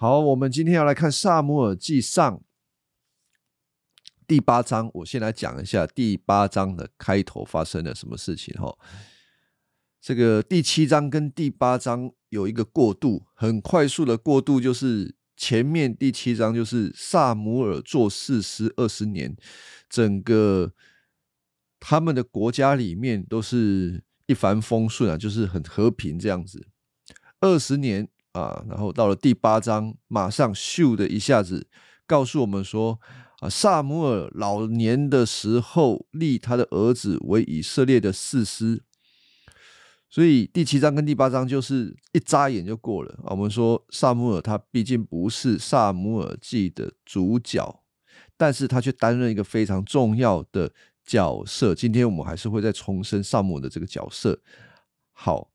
好，我们今天要来看《萨姆尔记上》第八章。我先来讲一下第八章的开头发生了什么事情。哈，这个第七章跟第八章有一个过渡，很快速的过渡，就是前面第七章就是萨姆尔做事师二十年，整个他们的国家里面都是一帆风顺啊，就是很和平这样子。二十年。啊，然后到了第八章，马上咻的一下子告诉我们说，啊，萨姆尔老年的时候立他的儿子为以色列的士师，所以第七章跟第八章就是一眨眼就过了啊。我们说萨姆尔他毕竟不是萨姆尔记的主角，但是他却担任一个非常重要的角色。今天我们还是会再重申萨姆尔的这个角色。好，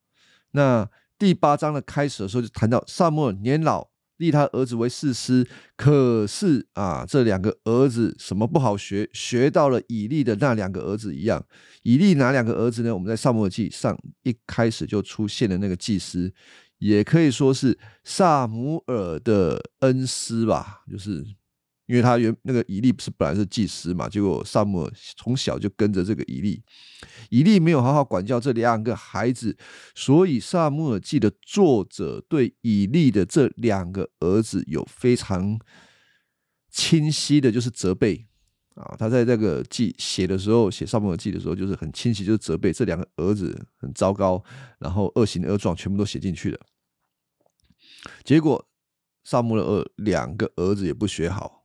那。第八章的开始的时候就谈到萨母尔年老，立他儿子为士师。可是啊，这两个儿子什么不好学？学到了以利的那两个儿子一样。以利哪两个儿子呢？我们在萨母尔记上一开始就出现了那个祭司，也可以说是萨姆尔的恩师吧，就是。因为他原那个以利不是本来是祭司嘛，结果萨姆尔从小就跟着这个以利，以利没有好好管教这两个孩子，所以萨姆尔记的作者对以利的这两个儿子有非常清晰的，就是责备啊。他在这个记写的时候，写萨姆尔记的时候，就是很清晰，就是责备这两个儿子很糟糕，然后恶行恶状全部都写进去了。结果萨姆尔二两个儿子也不学好。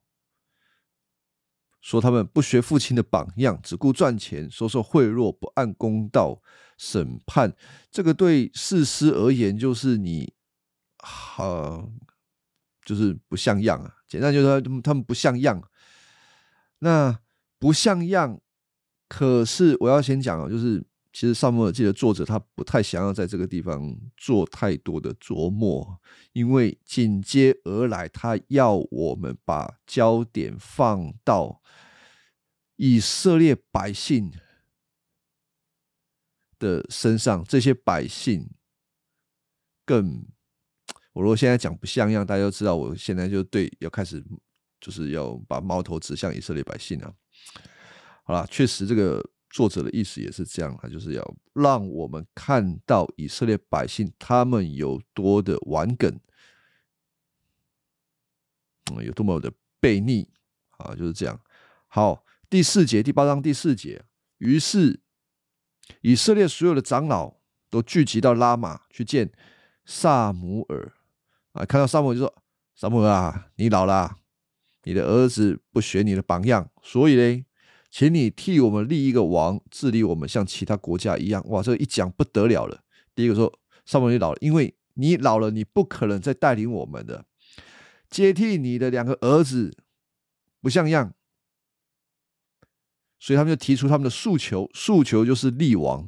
说他们不学父亲的榜样，只顾赚钱，说说贿赂，不按公道审判。这个对事师而言，就是你，好，就是不像样啊。简单就是说，他们不像样。那不像样，可是我要先讲啊，就是其实《萨姆尔记》的作者他不太想要在这个地方做太多的琢磨，因为紧接而来，他要我们把焦点放到。以色列百姓的身上，这些百姓更，我如果现在讲不像样，大家都知道，我现在就对要开始，就是要把矛头指向以色列百姓啊。好了，确实这个作者的意思也是这样，他就是要让我们看到以色列百姓他们有多的顽梗，嗯，有多么的悖逆啊，就是这样。好。第四节，第八章第四节。于是，以色列所有的长老都聚集到拉玛去见萨姆尔。啊，看到萨姆就说：“萨姆尔啊，你老了，你的儿子不学你的榜样，所以呢，请你替我们立一个王，治理我们，像其他国家一样。”哇，这一讲不得了了。第一个说：“萨姆尔，你老了，因为你老了，你不可能再带领我们的，接替你的两个儿子不像样。”所以他们就提出他们的诉求，诉求就是立王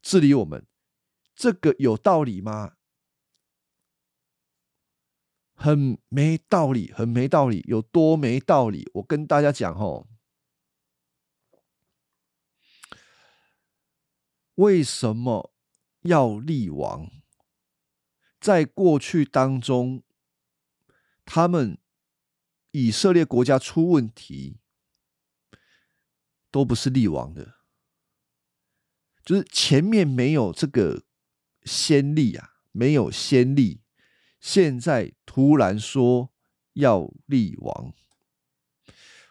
治理我们，这个有道理吗？很没道理，很没道理，有多没道理？我跟大家讲哦，为什么要立王？在过去当中，他们以色列国家出问题。都不是立王的，就是前面没有这个先例啊，没有先例，现在突然说要立王，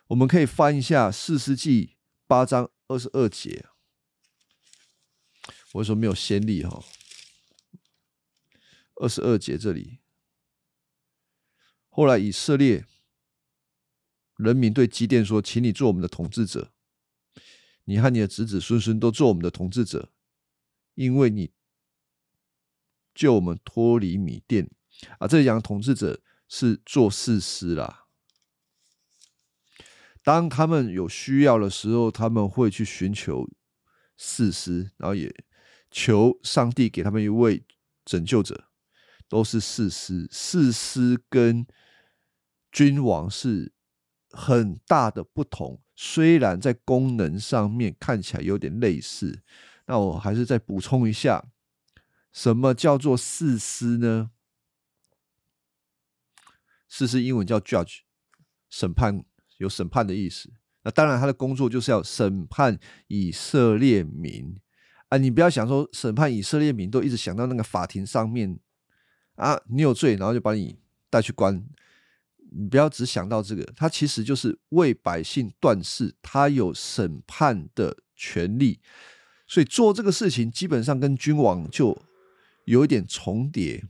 我们可以翻一下《四世纪》八章二十二节。我说没有先例哈，二十二节这里，后来以色列人民对基甸说：“请你做我们的统治者。”你和你的子子孙孙都做我们的统治者，因为你救我们脱离米店啊！这里讲统治者是做事师啦。当他们有需要的时候，他们会去寻求事师，然后也求上帝给他们一位拯救者，都是事师。事师跟君王是很大的不同。虽然在功能上面看起来有点类似，那我还是再补充一下，什么叫做四师呢？士师英文叫 judge，审判有审判的意思。那当然，他的工作就是要审判以色列民啊！你不要想说审判以色列民，都一直想到那个法庭上面啊，你有罪，然后就把你带去关。你不要只想到这个，他其实就是为百姓断事，他有审判的权利，所以做这个事情基本上跟君王就有一点重叠。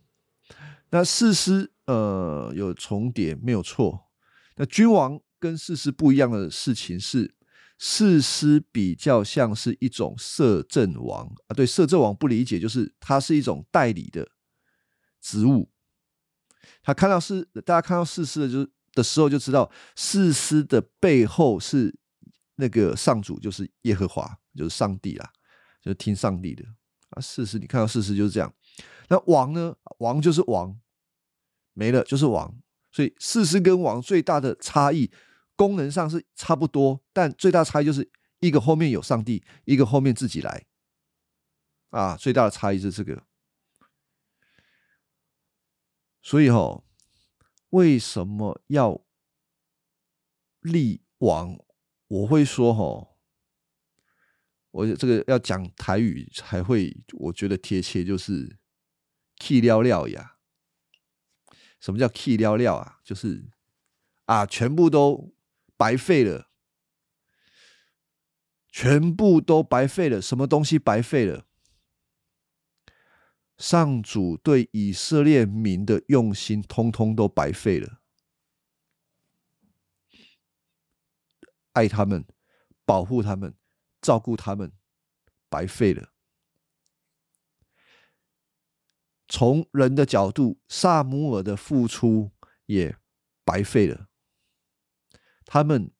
那事师呃有重叠没有错，那君王跟事师不一样的事情是，事师比较像是一种摄政王啊，对摄政王不理解，就是它是一种代理的职务。他看到是，大家看到事师的就是的时候就知道，事师的背后是那个上主，就是耶和华，就是上帝啦，就听上帝的啊。事师，你看到事师就是这样。那王呢？王就是王，没了就是王。所以事师跟王最大的差异，功能上是差不多，但最大差异就是一个后面有上帝，一个后面自己来。啊，最大的差异是这个。所以哈，为什么要立王？我会说哈，我这个要讲台语才会，我觉得贴切，就是 “key 料料呀”。什么叫 “key 料料”啊？就是啊，全部都白费了，全部都白费了，什么东西白费了？上主对以色列民的用心，通通都白费了。爱他们，保护他们，照顾他们，白费了。从人的角度，萨姆尔的付出也白费了。他们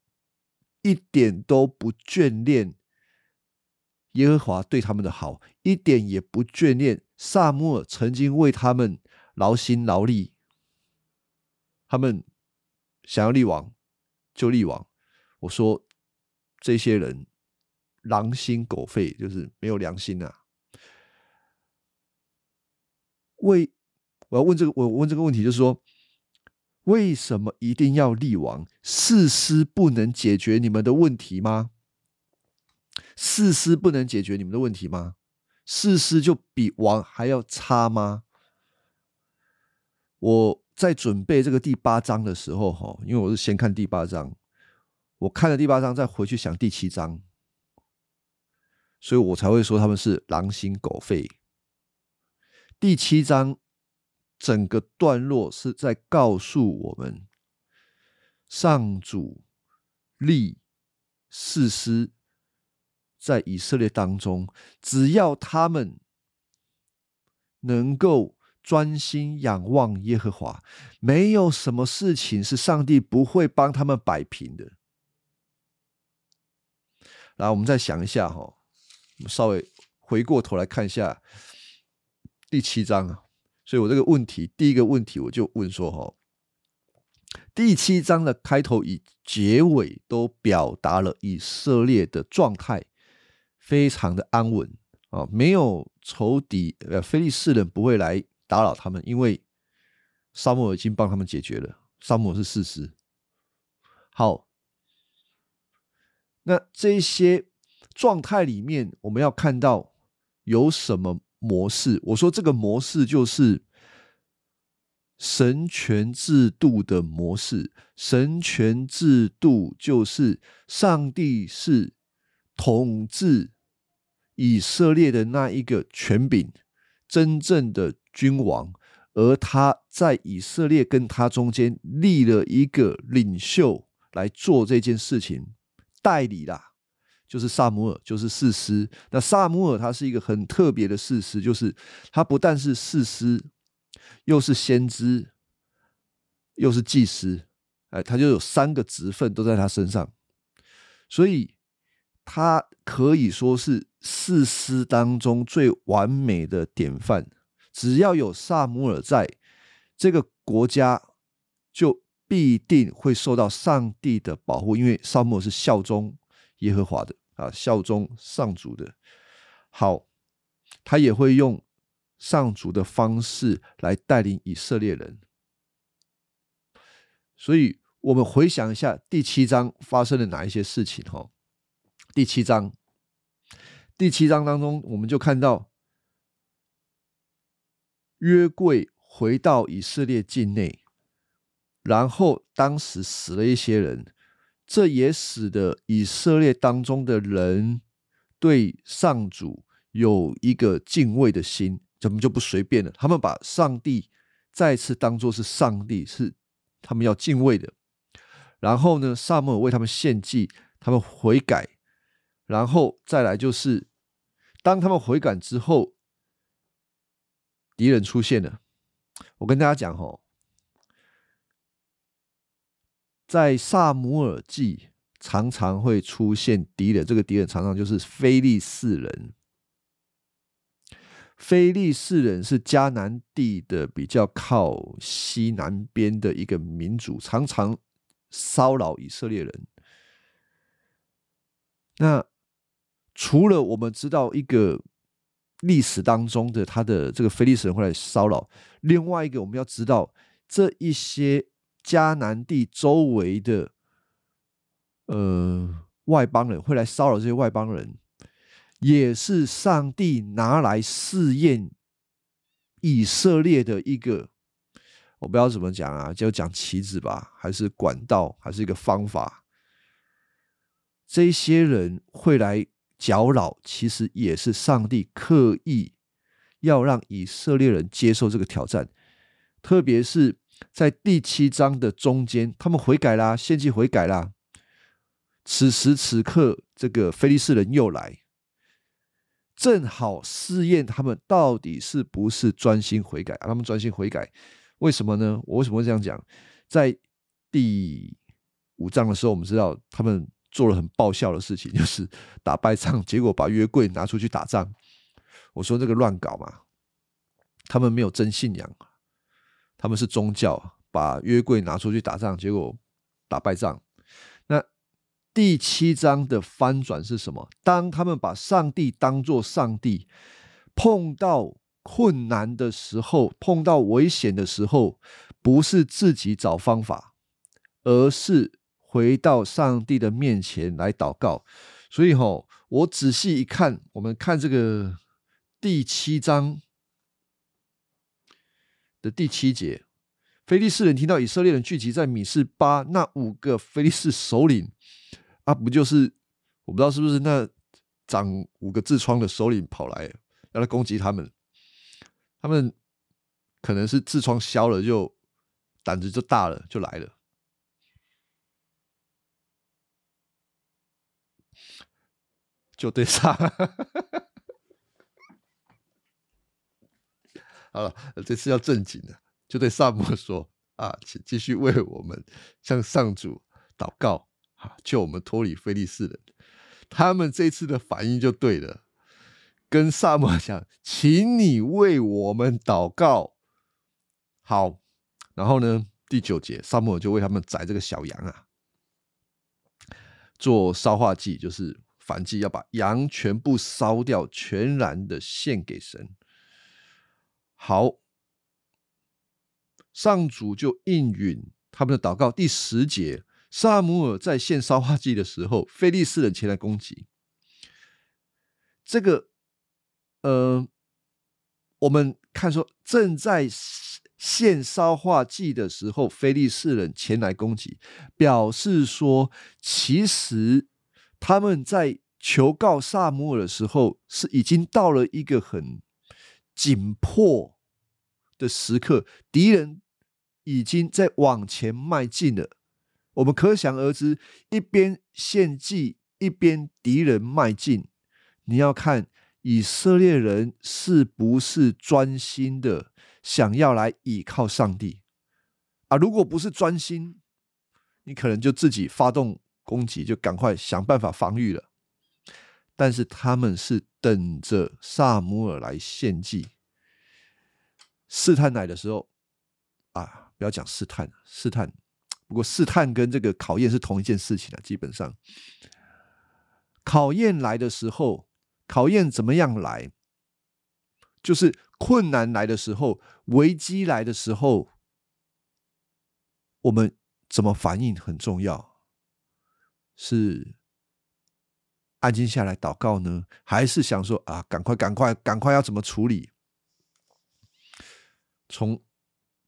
一点都不眷恋耶和华对他们的好，一点也不眷恋。萨穆尔曾经为他们劳心劳力，他们想要立王就立王。我说这些人狼心狗肺，就是没有良心呐。为我要问这个，我问这个问题，就是说，为什么一定要立王？事师不能解决你们的问题吗？事师不能解决你们的问题吗？事师就比王还要差吗？我在准备这个第八章的时候，哈，因为我是先看第八章，我看了第八章，再回去想第七章，所以我才会说他们是狼心狗肺。第七章整个段落是在告诉我们，上主立事师。在以色列当中，只要他们能够专心仰望耶和华，没有什么事情是上帝不会帮他们摆平的。来我们再想一下哈，我们稍微回过头来看一下第七章啊。所以我这个问题，第一个问题我就问说哈，第七章的开头与结尾都表达了以色列的状态。非常的安稳啊，没有仇敌，呃，非利士人不会来打扰他们，因为沙漠已经帮他们解决了。沙漠是事实。好，那这些状态里面，我们要看到有什么模式？我说这个模式就是神权制度的模式。神权制度就是上帝是统治。以色列的那一个权柄，真正的君王，而他在以色列跟他中间立了一个领袖来做这件事情，代理啦，就是萨姆尔，就是士师。那萨姆尔他是一个很特别的士师，就是他不但是士师，又是先知，又是祭司，哎，他就有三个职分都在他身上，所以他可以说是。四师当中最完美的典范，只要有萨姆尔在，这个国家就必定会受到上帝的保护，因为萨姆尔是效忠耶和华的啊，效忠上主的。好，他也会用上主的方式来带领以色列人。所以我们回想一下第七章发生了哪一些事情哈。第七章，第七章当中，我们就看到约柜回到以色列境内，然后当时死了一些人，这也使得以色列当中的人对上主有一个敬畏的心，怎么就不随便了？他们把上帝再次当作是上帝，是他们要敬畏的。然后呢，萨母尔为他们献祭，他们悔改。然后再来就是，当他们悔改之后，敌人出现了。我跟大家讲哦，在萨姆尔记常常会出现敌人，这个敌人常常就是非利士人。非利士人是迦南地的比较靠西南边的一个民族，常常骚扰以色列人。那除了我们知道一个历史当中的他的这个非利士人会来骚扰，另外一个我们要知道这一些迦南地周围的呃外邦人会来骚扰这些外邦人，也是上帝拿来试验以色列的一个，我不知道怎么讲啊，就讲棋子吧，还是管道，还是一个方法？这些人会来。搅扰其实也是上帝刻意要让以色列人接受这个挑战，特别是在第七章的中间，他们悔改啦，献祭悔改啦。此时此刻，这个菲利士人又来，正好试验他们到底是不是专心悔改。他们专心悔改，为什么呢？我为什么会这样讲？在第五章的时候，我们知道他们。做了很爆笑的事情，就是打败仗，结果把约柜拿出去打仗。我说这个乱搞嘛，他们没有真信仰，他们是宗教，把约柜拿出去打仗，结果打败仗。那第七章的翻转是什么？当他们把上帝当作上帝，碰到困难的时候，碰到危险的时候，不是自己找方法，而是。回到上帝的面前来祷告，所以哈，我仔细一看，我们看这个第七章的第七节，菲利士人听到以色列人聚集在米士巴，那五个菲利士首领啊，不就是我不知道是不是那长五个痔疮的首领跑来要来攻击他们，他们可能是痔疮消了，就胆子就大了，就来了。就对上，好了，这次要正经的，就对萨摩 说啊，请继续为我们向上主祷告啊，救我们脱离菲利士人。他们这次的反应就对了，跟萨摩 讲，请你为我们祷告。好，然后呢，第九节，萨摩就为他们宰这个小羊啊，做烧化祭，就是。反击要把羊全部烧掉，全然的献给神。好，上主就应允他们的祷告。第十节，萨姆尔在献烧化祭的时候，菲利斯人前来攻击。这个，呃，我们看说正在献烧化祭的时候，菲利士人前来攻击，表示说其实。他们在求告萨姆尔的时候，是已经到了一个很紧迫的时刻，敌人已经在往前迈进了。我们可想而知，一边献祭，一边敌人迈进。你要看以色列人是不是专心的想要来倚靠上帝啊？如果不是专心，你可能就自己发动。攻击就赶快想办法防御了，但是他们是等着萨姆尔来献祭。试探来的时候啊，不要讲试探，试探。不过试探跟这个考验是同一件事情啊。基本上，考验来的时候，考验怎么样来，就是困难来的时候，危机来的时候，我们。怎么反应很重要，是安静下来祷告呢，还是想说啊，赶快赶快赶快要怎么处理？从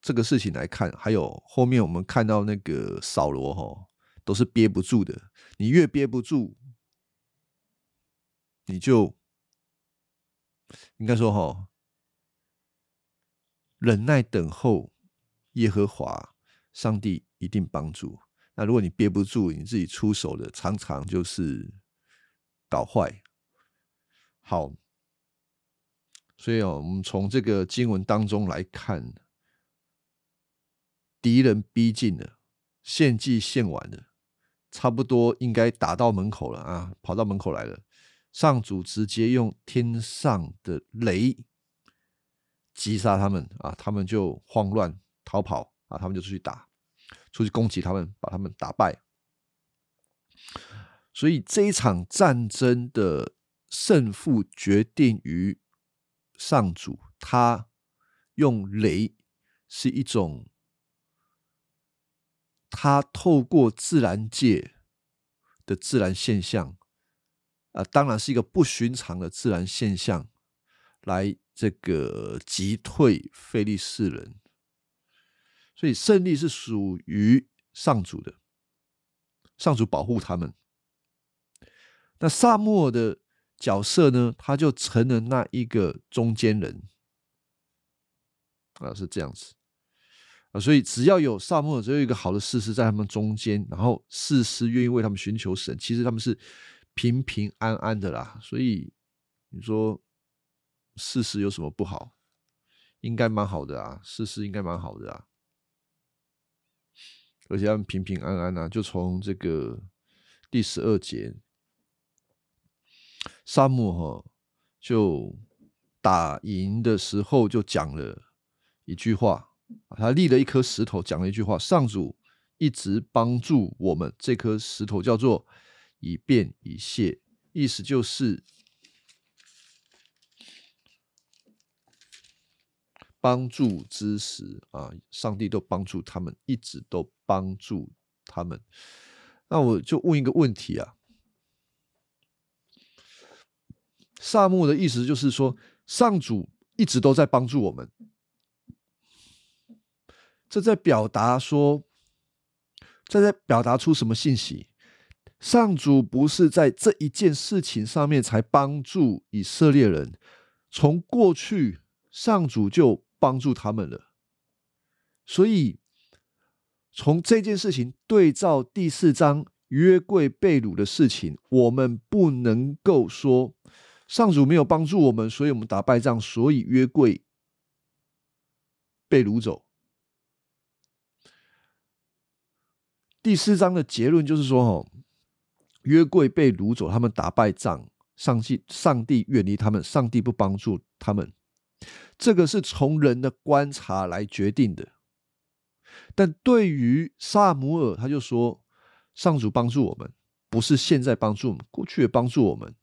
这个事情来看，还有后面我们看到那个扫罗哈，都是憋不住的。你越憋不住，你就应该说哈，忍耐等候耶和华上帝一定帮助。那如果你憋不住，你自己出手的，常常就是搞坏。好。所以哦，我们从这个经文当中来看，敌人逼近了，献祭献完了，差不多应该打到门口了啊，跑到门口来了。上主直接用天上的雷击杀他们啊，他们就慌乱逃跑啊，他们就出去打，出去攻击他们，把他们打败。所以这一场战争的胜负决定于。上主他用雷是一种，他透过自然界的自然现象，啊，当然是一个不寻常的自然现象，来这个击退菲利士人，所以胜利是属于上主的，上主保护他们。那萨摩的。角色呢，他就成了那一个中间人啊，是这样子啊，所以只要有萨摩尔，只有一个好的事实在他们中间，然后事实愿意为他们寻求神，其实他们是平平安安的啦。所以你说事实有什么不好？应该蛮好的啊，事实应该蛮好的啊，而且他们平平安安啊，就从这个第十二节。沙漠哈就打赢的时候就讲了一句话，他立了一颗石头，讲了一句话：上主一直帮助我们，这颗石头叫做以便以谢，意思就是帮助之时啊，上帝都帮助他们，一直都帮助他们。那我就问一个问题啊。萨木的意思就是说，上主一直都在帮助我们。这在表达说，这在表达出什么信息？上主不是在这一件事情上面才帮助以色列人，从过去上主就帮助他们了。所以，从这件事情对照第四章约柜被掳的事情，我们不能够说。上主没有帮助我们，所以我们打败仗，所以约柜被掳走。第四章的结论就是说，哦，约柜被掳走，他们打败仗，上帝上帝远离他们，上帝不帮助他们，这个是从人的观察来决定的。但对于萨姆尔，他就说，上主帮助我们，不是现在帮助我们，过去也帮助我们。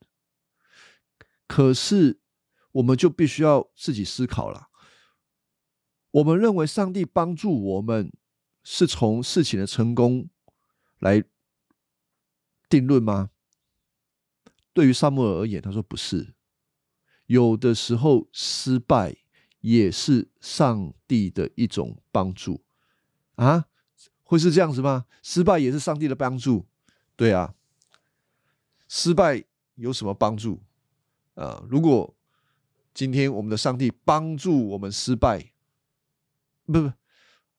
可是，我们就必须要自己思考了。我们认为上帝帮助我们是从事情的成功来定论吗？对于萨母尔而言，他说不是。有的时候失败也是上帝的一种帮助啊？会是这样子吗？失败也是上帝的帮助？对啊，失败有什么帮助？啊！如果今天我们的上帝帮助我们失败，不不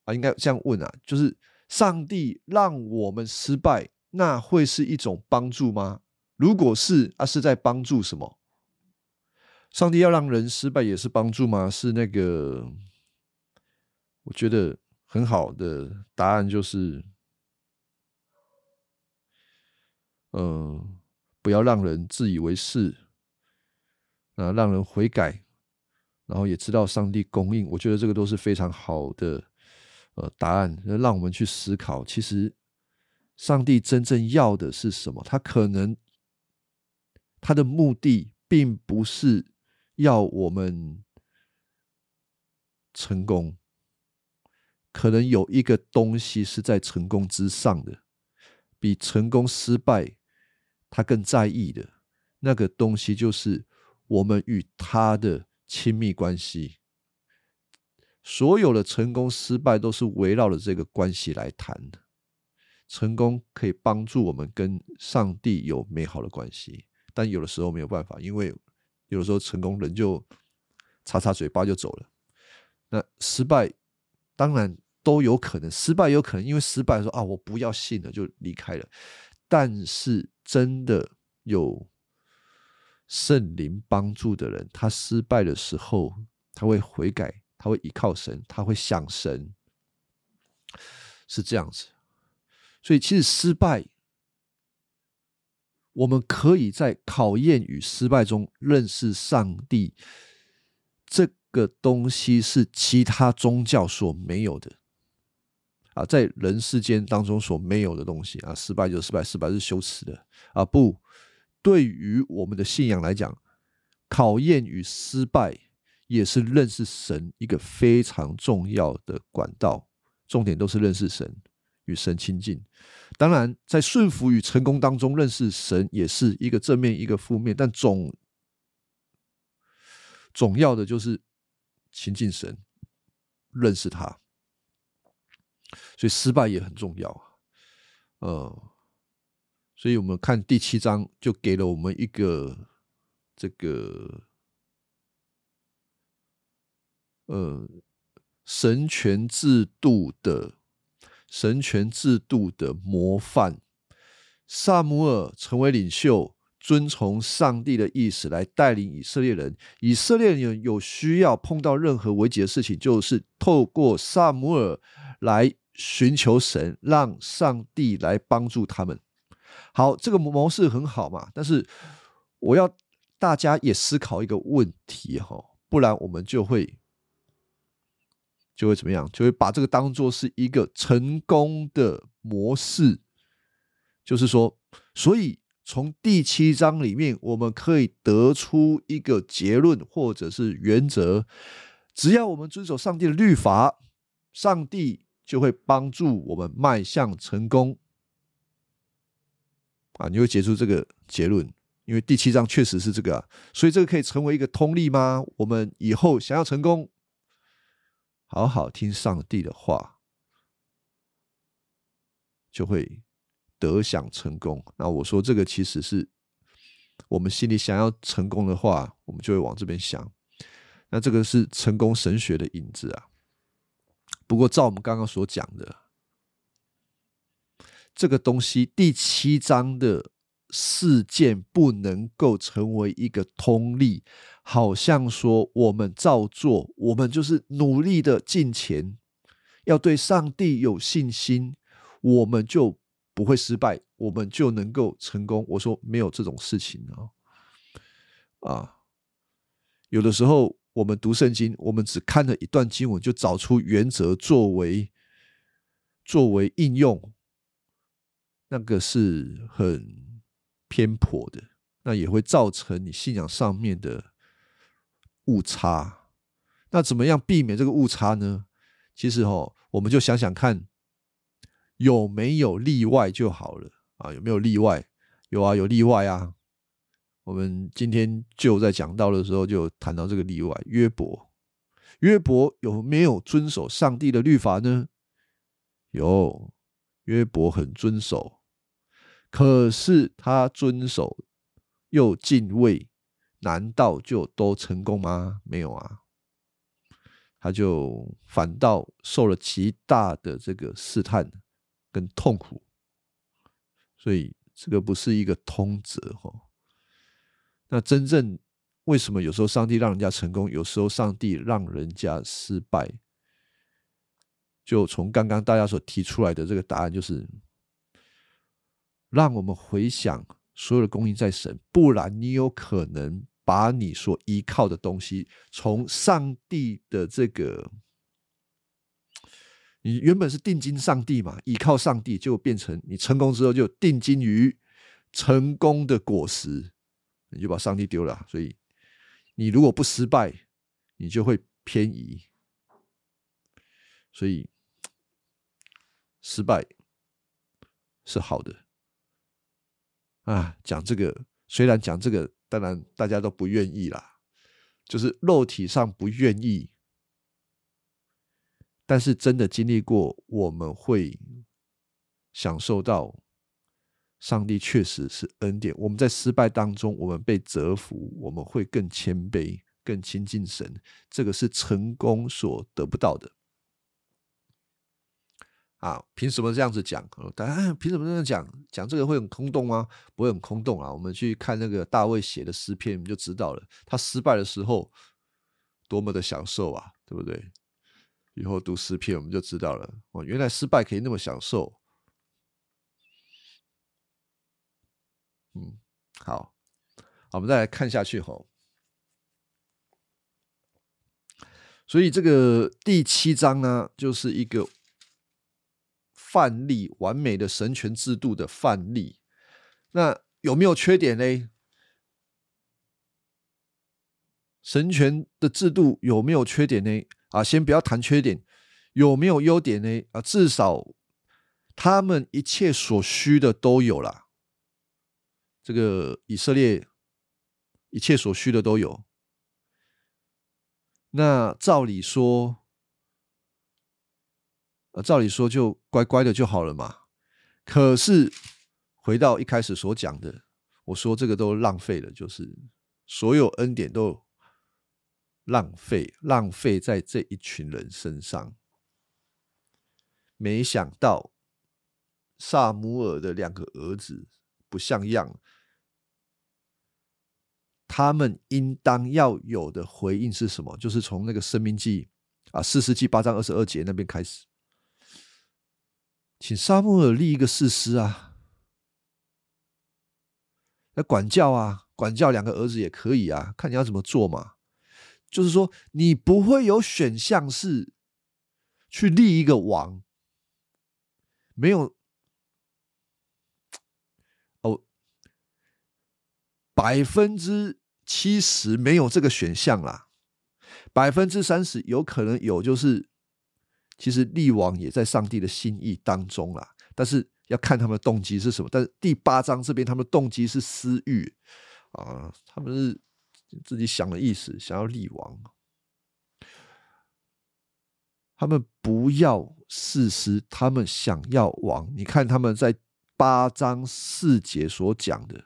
啊，应该这样问啊，就是上帝让我们失败，那会是一种帮助吗？如果是啊，是在帮助什么？上帝要让人失败也是帮助吗？是那个？我觉得很好的答案就是，嗯，不要让人自以为是。啊，让人悔改，然后也知道上帝供应，我觉得这个都是非常好的呃答案，让我们去思考，其实上帝真正要的是什么？他可能他的目的并不是要我们成功，可能有一个东西是在成功之上的，比成功失败他更在意的那个东西，就是我们与他的亲密关系。所有的成功失败都是围绕着这个关系来谈的。成功可以帮助我们跟上帝有美好的关系，但有的时候没有办法，因为有的时候成功人就擦擦嘴巴就走了。那失败当然都有可能，失败有可能因为失败说啊，我不要信了就离开了。但是真的有圣灵帮助的人，他失败的时候他会悔改。他会依靠神，他会想神，是这样子。所以，其实失败，我们可以在考验与失败中认识上帝。这个东西是其他宗教所没有的啊，在人世间当中所没有的东西啊。失败就失败，失败是羞耻的啊。不，对于我们的信仰来讲，考验与失败。也是认识神一个非常重要的管道，重点都是认识神与神亲近。当然，在顺服与成功当中，认识神也是一个正面一个负面，但总总要的就是亲近神，认识他。所以失败也很重要呃，所以我们看第七章就给了我们一个这个。呃，神权制度的神权制度的模范，萨姆尔成为领袖，遵从上帝的意思来带领以色列人。以色列人有需要碰到任何危急的事情，就是透过萨姆尔来寻求神，让上帝来帮助他们。好，这个模式很好嘛？但是我要大家也思考一个问题哈，不然我们就会。就会怎么样？就会把这个当做是一个成功的模式，就是说，所以从第七章里面，我们可以得出一个结论或者是原则：只要我们遵守上帝的律法，上帝就会帮助我们迈向成功。啊，你会结出这个结论，因为第七章确实是这个，所以这个可以成为一个通例吗？我们以后想要成功。好好听上帝的话，就会得享成功。那我说这个其实是我们心里想要成功的话，我们就会往这边想。那这个是成功神学的影子啊。不过照我们刚刚所讲的，这个东西第七章的。事件不能够成为一个通例，好像说我们照做，我们就是努力的进钱，要对上帝有信心，我们就不会失败，我们就能够成功。我说没有这种事情啊！啊，有的时候我们读圣经，我们只看了一段经文，就找出原则作为作为应用，那个是很。偏颇的，那也会造成你信仰上面的误差。那怎么样避免这个误差呢？其实哦，我们就想想看，有没有例外就好了啊？有没有例外？有啊，有例外啊。我们今天就在讲到的时候就谈到这个例外，约伯。约伯有没有遵守上帝的律法呢？有，约伯很遵守。可是他遵守又敬畏，难道就都成功吗？没有啊，他就反倒受了极大的这个试探跟痛苦，所以这个不是一个通则哈。那真正为什么有时候上帝让人家成功，有时候上帝让人家失败？就从刚刚大家所提出来的这个答案就是。让我们回想所有的供应在神，不然你有可能把你所依靠的东西从上帝的这个，你原本是定金上帝嘛，依靠上帝，就变成你成功之后就定金于成功的果实，你就把上帝丢了。所以你如果不失败，你就会偏移。所以失败是好的啊。讲这个，虽然讲这个，当然大家都不愿意啦，就是肉体上不愿意，但是真的经历过，我们会享受到上帝确实是恩典。我们在失败当中，我们被折服，我们会更谦卑。更亲近神，这个是成功所得不到的啊！凭什么这样子讲？大家凭什么这样讲？讲这个会很空洞吗？不会很空洞啊！我们去看那个大卫写的诗篇，你就知道了。他失败的时候多么的享受啊，对不对？以后读诗篇，我们就知道了。哦，原来失败可以那么享受。嗯，好，好，我们再来看下去吼。所以这个第七章呢，就是一个范例，完美的神权制度的范例。那有没有缺点呢？神权的制度有没有缺点呢？啊，先不要谈缺点，有没有优点呢？啊，至少他们一切所需的都有了。这个以色列一切所需的都有。那照理说，呃，照理说就乖乖的就好了嘛。可是回到一开始所讲的，我说这个都浪费了，就是所有恩典都浪费，浪费在这一群人身上。没想到萨姆尔的两个儿子不像样。他们应当要有的回应是什么？就是从那个生命记啊，四世纪八章二十二节那边开始，请沙漠尔立一个誓师啊，来管教啊，管教两个儿子也可以啊，看你要怎么做嘛。就是说，你不会有选项是去立一个王，没有哦，百分之。七十没有这个选项啦，百分之三十有可能有，就是其实立王也在上帝的心意当中啦，但是要看他们的动机是什么。但是第八章这边他们的动机是私欲啊，他们是自己想的意思，想要立王，他们不要事实，他们想要王。你看他们在八章四节所讲的，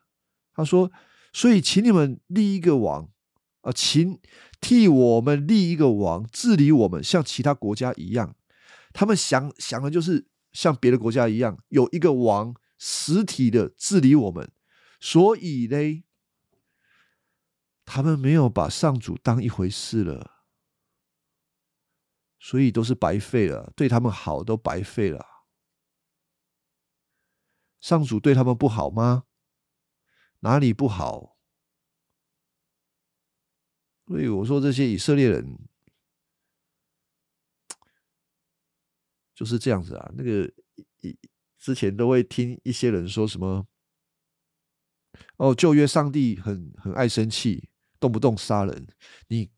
他说。所以，请你们立一个王啊，请替我们立一个王，治理我们，像其他国家一样。他们想想的就是像别的国家一样，有一个王实体的治理我们。所以呢，他们没有把上主当一回事了，所以都是白费了。对他们好都白费了。上主对他们不好吗？哪里不好？所以我说这些以色列人就是这样子啊。那个以之前都会听一些人说什么哦，旧约上帝很很爱生气，动不动杀人。你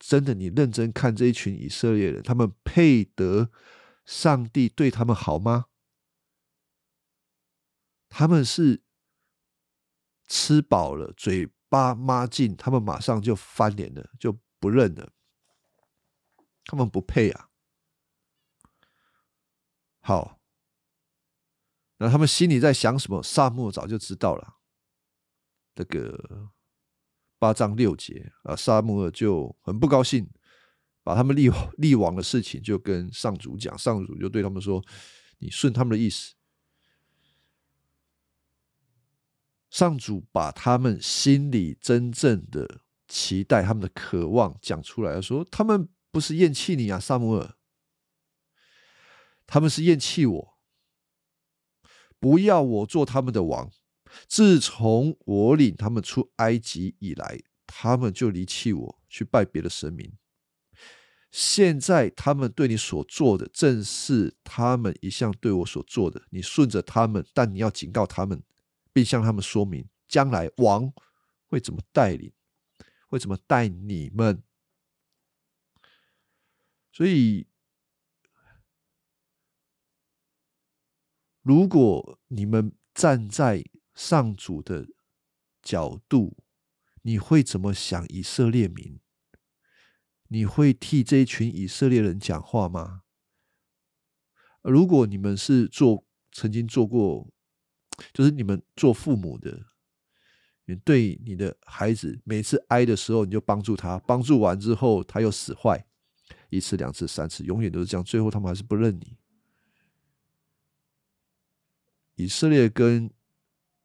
真的你认真看这一群以色列人，他们配得上帝对他们好吗？他们是。吃饱了，嘴巴抹净，他们马上就翻脸了，就不认了。他们不配啊！好，那他们心里在想什么？萨母早就知道了。这个八章六节啊，萨母尔就很不高兴，把他们立立王的事情就跟上主讲，上主就对他们说：“你顺他们的意思。”上主把他们心里真正的期待、他们的渴望讲出来，说：“他们不是厌弃你啊，萨姆尔，他们是厌弃我，不要我做他们的王。自从我领他们出埃及以来，他们就离弃我，去拜别的神明。现在他们对你所做的，正是他们一向对我所做的。你顺着他们，但你要警告他们。”并向他们说明，将来王会怎么带领，会怎么带你们。所以，如果你们站在上主的角度，你会怎么想以色列民？你会替这一群以色列人讲话吗？如果你们是做曾经做过，就是你们做父母的，你对你的孩子每次哀的时候，你就帮助他，帮助完之后他又使坏，一次、两次、三次，永远都是这样，最后他们还是不认你。以色列跟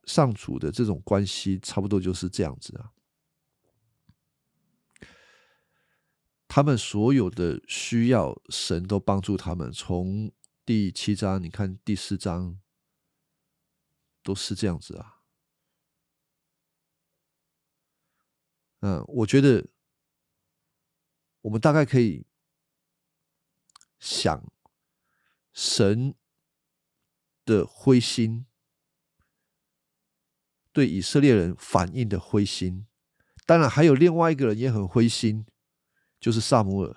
上主的这种关系，差不多就是这样子啊。他们所有的需要，神都帮助他们。从第七章，你看第四章，都是这样子啊。嗯，我觉得我们大概可以想神的灰心，对以色列人反应的灰心。当然，还有另外一个人也很灰心。就是萨姆尔，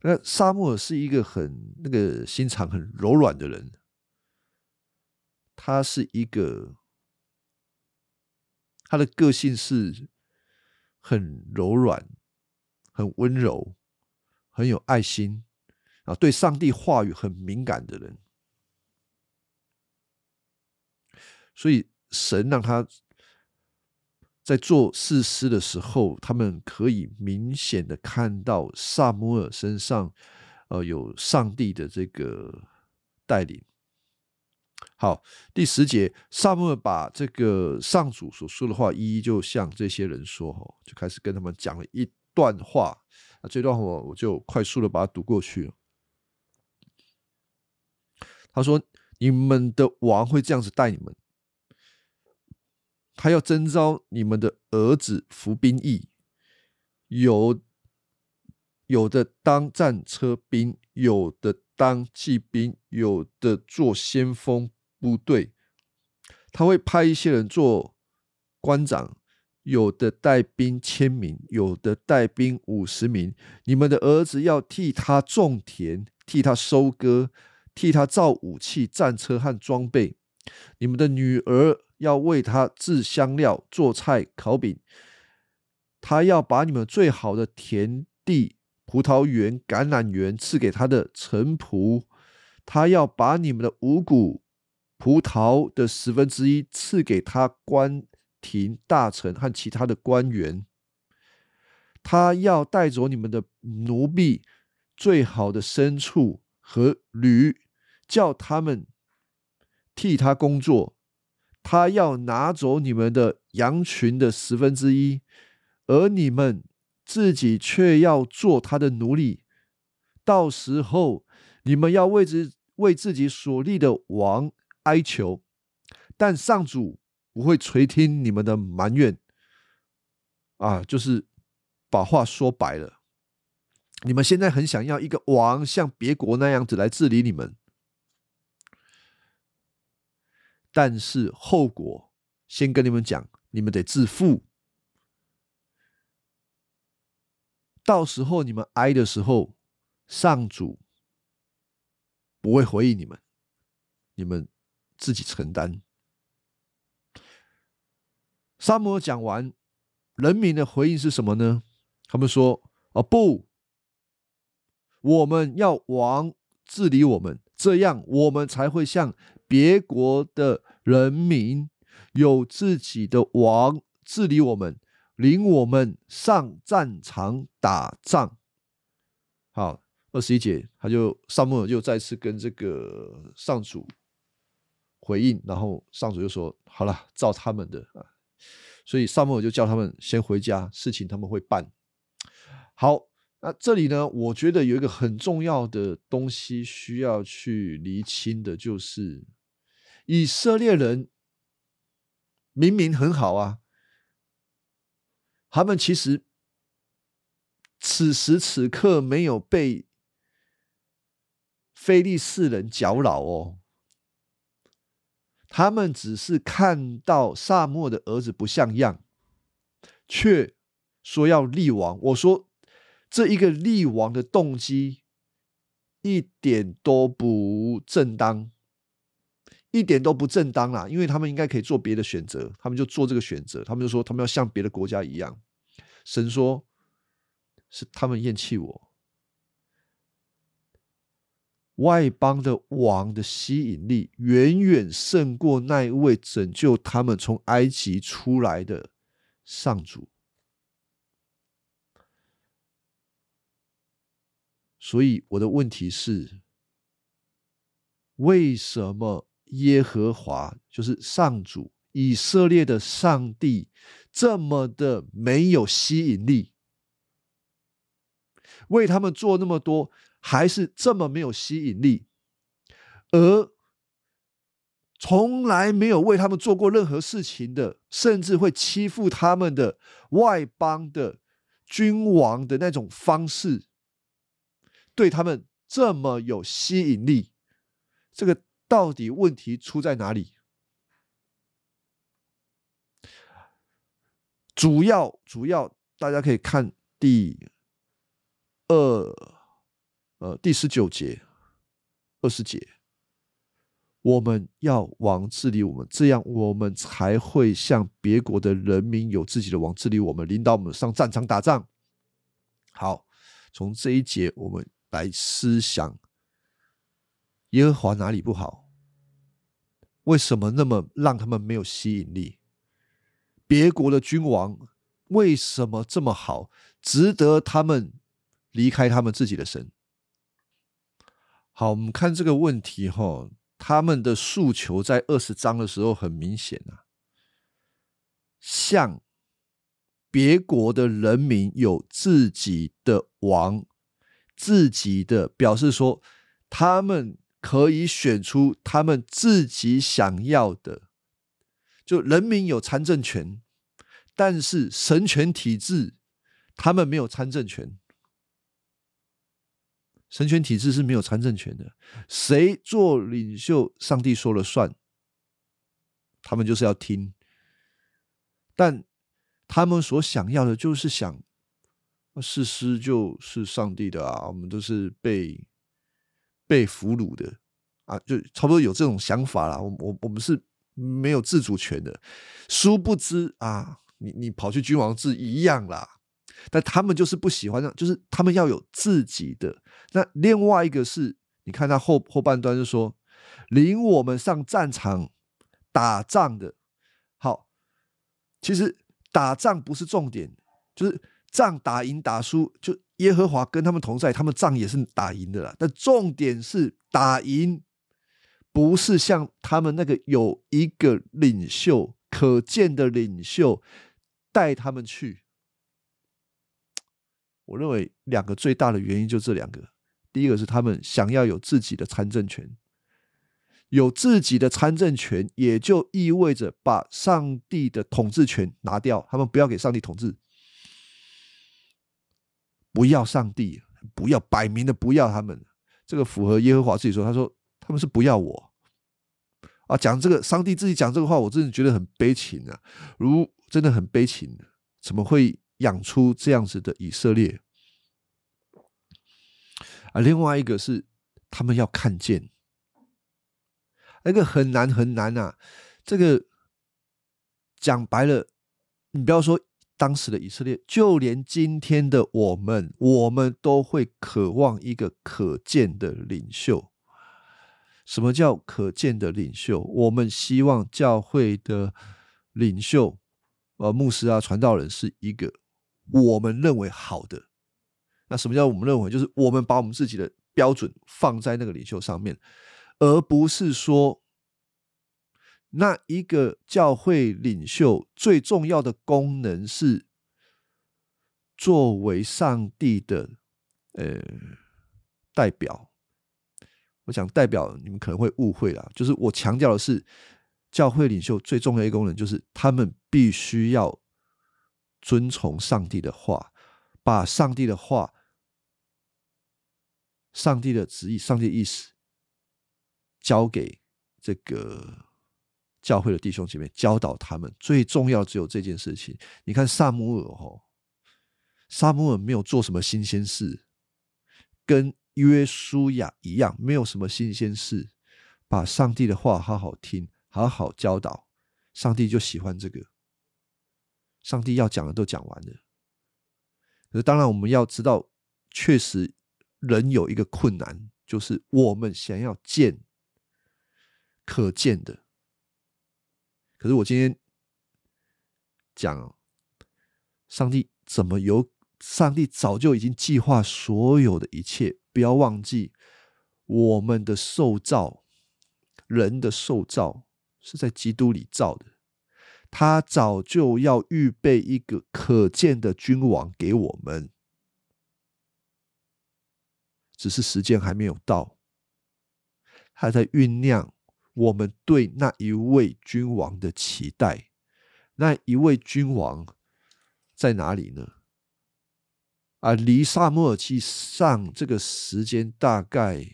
那萨姆尔是一个很那个心肠很柔软的人，他是一个，他的个性是很柔软、很温柔、很有爱心啊，对上帝话语很敏感的人，所以神让他。在做事师的时候，他们可以明显的看到萨摩尔身上，呃，有上帝的这个带领。好，第十节，萨摩尔把这个上主所说的话一一就向这些人说，哦，就开始跟他们讲了一段话。那这段话我就快速的把它读过去。他说：“你们的王会这样子带你们。”他要征召你们的儿子服兵役，有有的当战车兵，有的当骑兵，有的做先锋部队。他会派一些人做官长，有的带兵千名，有的带兵五十名。你们的儿子要替他种田，替他收割，替他造武器、战车和装备。你们的女儿。要为他制香料、做菜、烤饼。他要把你们最好的田地、葡萄园、橄榄园赐给他的臣仆。他要把你们的五谷、葡萄的十分之一赐给他官廷大臣和其他的官员。他要带走你们的奴婢、最好的牲畜和驴，叫他们替他工作。他要拿走你们的羊群的十分之一，而你们自己却要做他的奴隶。到时候，你们要为之为自己所立的王哀求，但上主不会垂听你们的埋怨。啊，就是把话说白了，你们现在很想要一个王，像别国那样子来治理你们。但是后果，先跟你们讲，你们得自负。到时候你们挨的时候，上主不会回应你们，你们自己承担。沙摩讲完，人民的回应是什么呢？他们说：“哦，不，我们要王治理我们，这样我们才会像。”别国的人民有自己的王治理我们，领我们上战场打仗。好，二十一节，他就萨母尔就再次跟这个上主回应，然后上主就说：“好了，照他们的啊。”所以萨母尔就叫他们先回家，事情他们会办。好，那这里呢，我觉得有一个很重要的东西需要去厘清的，就是。以色列人明明很好啊，他们其实此时此刻没有被非利士人搅扰哦，他们只是看到萨默的儿子不像样，却说要立王。我说这一个立王的动机一点都不正当。一点都不正当啦，因为他们应该可以做别的选择，他们就做这个选择，他们就说他们要像别的国家一样。神说，是他们厌弃我。外邦的王的吸引力远远胜过那一位拯救他们从埃及出来的上主，所以我的问题是：为什么耶和华就是上主以色列的上帝这么的没有吸引力？为他们做那么多？还是这么没有吸引力，而从来没有为他们做过任何事情的，甚至会欺负他们的外邦的君王的那种方式，对他们这么有吸引力，这个到底问题出在哪里？主要主要大家可以看第二。呃，第十九节、二十节，我们要王治理我们，这样我们才会像别国的人民有自己的王治理我们，领导我们上战场打仗。好，从这一节我们来思想耶和华哪里不好？为什么那么让他们没有吸引力？别国的君王为什么这么好，值得他们离开他们自己的神？好，我们看这个问题哈，他们的诉求在二十章的时候很明显啊，像别国的人民有自己的王，自己的表示说，他们可以选出他们自己想要的，就人民有参政权，但是神权体制他们没有参政权。神权体制是没有参政权的，谁做领袖，上帝说了算，他们就是要听。但他们所想要的，就是想，事实就是上帝的啊，我们都是被被俘虏的啊，就差不多有这种想法了。我我我们是没有自主权的，殊不知啊，你你跑去君王制一样啦。但他们就是不喜欢这样，就是他们要有自己的。那另外一个是，你看他后后半段就说，领我们上战场打仗的。好，其实打仗不是重点，就是仗打赢打输，就耶和华跟他们同在，他们仗也是打赢的啦。但重点是打赢，不是像他们那个有一个领袖，可见的领袖带他们去。我认为两个最大的原因就这两个，第一个是他们想要有自己的参政权，有自己的参政权，也就意味着把上帝的统治权拿掉，他们不要给上帝统治，不要上帝，不要摆明的不要他们，这个符合耶和华自己说，他说他们是不要我啊，讲这个上帝自己讲这个话，我真的觉得很悲情啊，如真的很悲情，怎么会？养出这样子的以色列，啊，另外一个是他们要看见，那个很难很难啊。这个讲白了，你不要说当时的以色列，就连今天的我们，我们都会渴望一个可见的领袖。什么叫可见的领袖？我们希望教会的领袖，呃，牧师啊，传道人是一个。我们认为好的，那什么叫我们认为？就是我们把我们自己的标准放在那个领袖上面，而不是说那一个教会领袖最重要的功能是作为上帝的呃代表。我想代表，你们可能会误会了，就是我强调的是教会领袖最重要的功能，就是他们必须要。遵从上帝的话，把上帝的话、上帝的旨意、上帝意思交给这个教会的弟兄姐妹，教导他们。最重要只有这件事情。你看萨姆尔哦，萨姆尔没有做什么新鲜事，跟约书亚一样，没有什么新鲜事，把上帝的话好好听，好好教导，上帝就喜欢这个。上帝要讲的都讲完了。可是当然，我们要知道，确实人有一个困难，就是我们想要见可见的。可是我今天讲，上帝怎么有？上帝早就已经计划所有的一切，不要忘记我们的受造，人的受造是在基督里造的。他早就要预备一个可见的君王给我们，只是时间还没有到，还在酝酿我们对那一位君王的期待。那一位君王在哪里呢？啊，离萨摩尔记上这个时间大概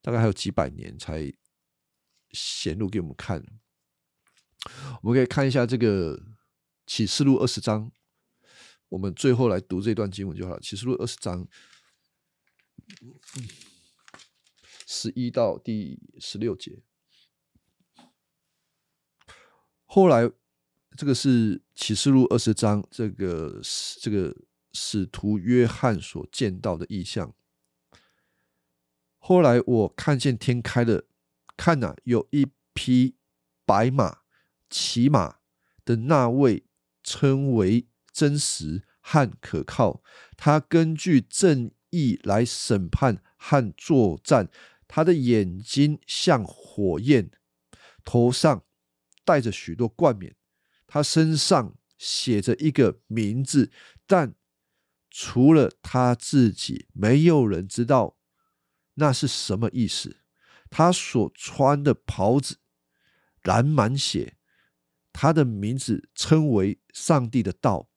大概还有几百年才显露给我们看。我们可以看一下这个启示录二十章，我们最后来读这段经文就好了。启示录二十章十一到第十六节。后来，这个是启示录二十章，这个这个使徒约翰所见到的异象。后来我看见天开了，看呐，有一匹白马。骑马的那位称为真实和可靠，他根据正义来审判和作战。他的眼睛像火焰，头上戴着许多冠冕，他身上写着一个名字，但除了他自己，没有人知道那是什么意思。他所穿的袍子染满血。他的名字称为上帝的道。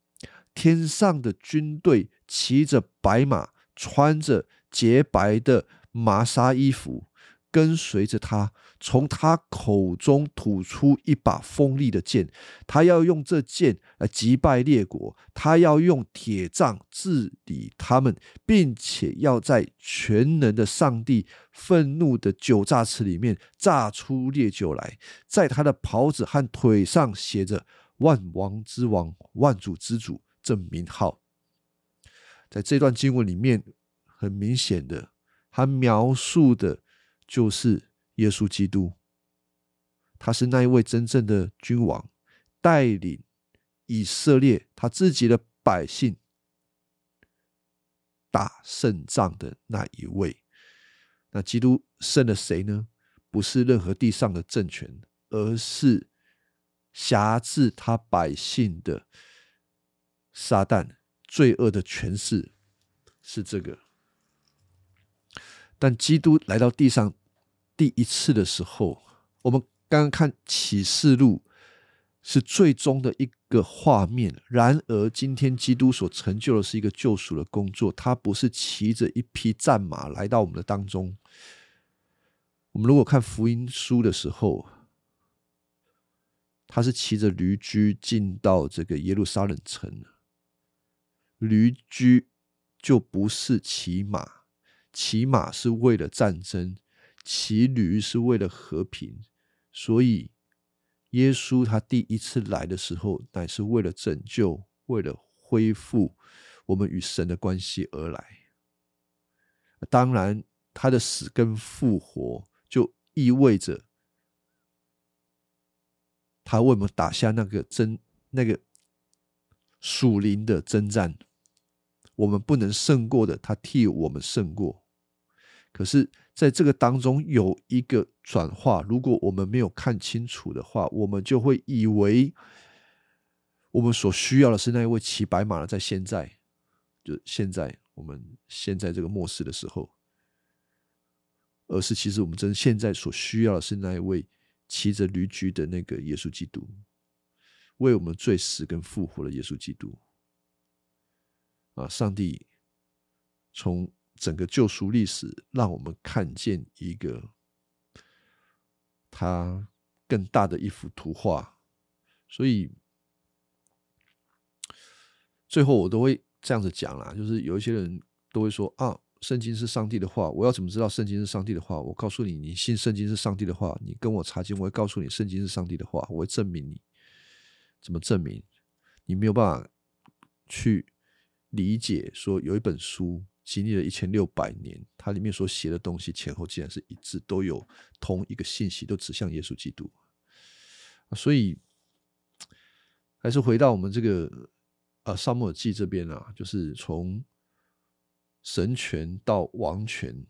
天上的军队骑着白马，穿着洁白的麻纱衣服，跟随着他。从他口中吐出一把锋利的剑，他要用这剑来击败列国，他要用铁杖治理他们，并且要在全能的上帝愤怒的酒榨池里面榨出烈酒来。在他的袍子和腿上写着“万王之王，万主之主”这名号。在这段经文里面，很明显的，他描述的就是。耶稣基督，他是那一位真正的君王，带领以色列他自己的百姓打胜仗的那一位。那基督胜了谁呢？不是任何地上的政权，而是辖制他百姓的撒旦罪恶的权势，是这个。但基督来到地上。第一次的时候，我们刚刚看启示录是最终的一个画面。然而，今天基督所成就的是一个救赎的工作。他不是骑着一匹战马来到我们的当中。我们如果看福音书的时候，他是骑着驴驹进到这个耶路撒冷城。驴驹就不是骑马，骑马是为了战争。骑驴是为了和平，所以耶稣他第一次来的时候，乃是为了拯救、为了恢复我们与神的关系而来。当然，他的死跟复活就意味着他为我们打下那个真那个属灵的征战，我们不能胜过的，他替我们胜过。可是，在这个当中有一个转化，如果我们没有看清楚的话，我们就会以为我们所需要的是那一位骑白马的，在现在，就现在我们现在这个末世的时候，而是其实我们真现在所需要的是那一位骑着驴驹的那个耶稣基督，为我们罪死跟复活的耶稣基督。啊，上帝从。整个救赎历史，让我们看见一个他更大的一幅图画。所以最后我都会这样子讲啦，就是有一些人都会说啊，圣经是上帝的话，我要怎么知道圣经是上帝的话？我告诉你，你信圣经是上帝的话，你跟我查经，我会告诉你圣经是上帝的话，我会证明你。怎么证明？你没有办法去理解说有一本书经历了一千六百年，它里面所写的东西前后竟然是一致，都有同一个信息，都指向耶稣基督。所以，还是回到我们这个呃《沙漠耳记》这边啊，就是从神权到王权，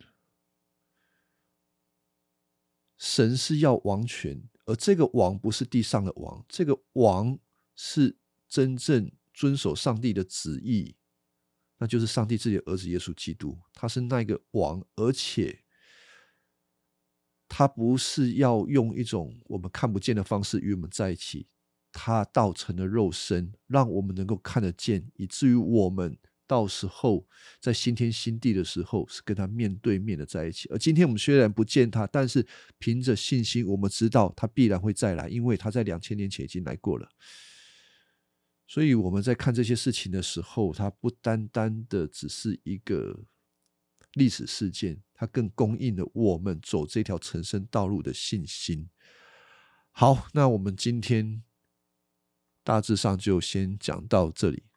神是要王权。而这个王不是地上的王，这个王是真正遵守上帝的旨意，那就是上帝自己的儿子耶稣基督，他是那个王，而且他不是要用一种我们看不见的方式与我们在一起，他道成了肉身，让我们能够看得见，以至于我们。到时候在新天新地的时候，是跟他面对面的在一起。而今天我们虽然不见他，但是凭着信心，我们知道他必然会再来，因为他在两千年前已经来过了。所以我们在看这些事情的时候，它不单单的只是一个历史事件，它更供应了我们走这条成生道路的信心。好，那我们今天大致上就先讲到这里。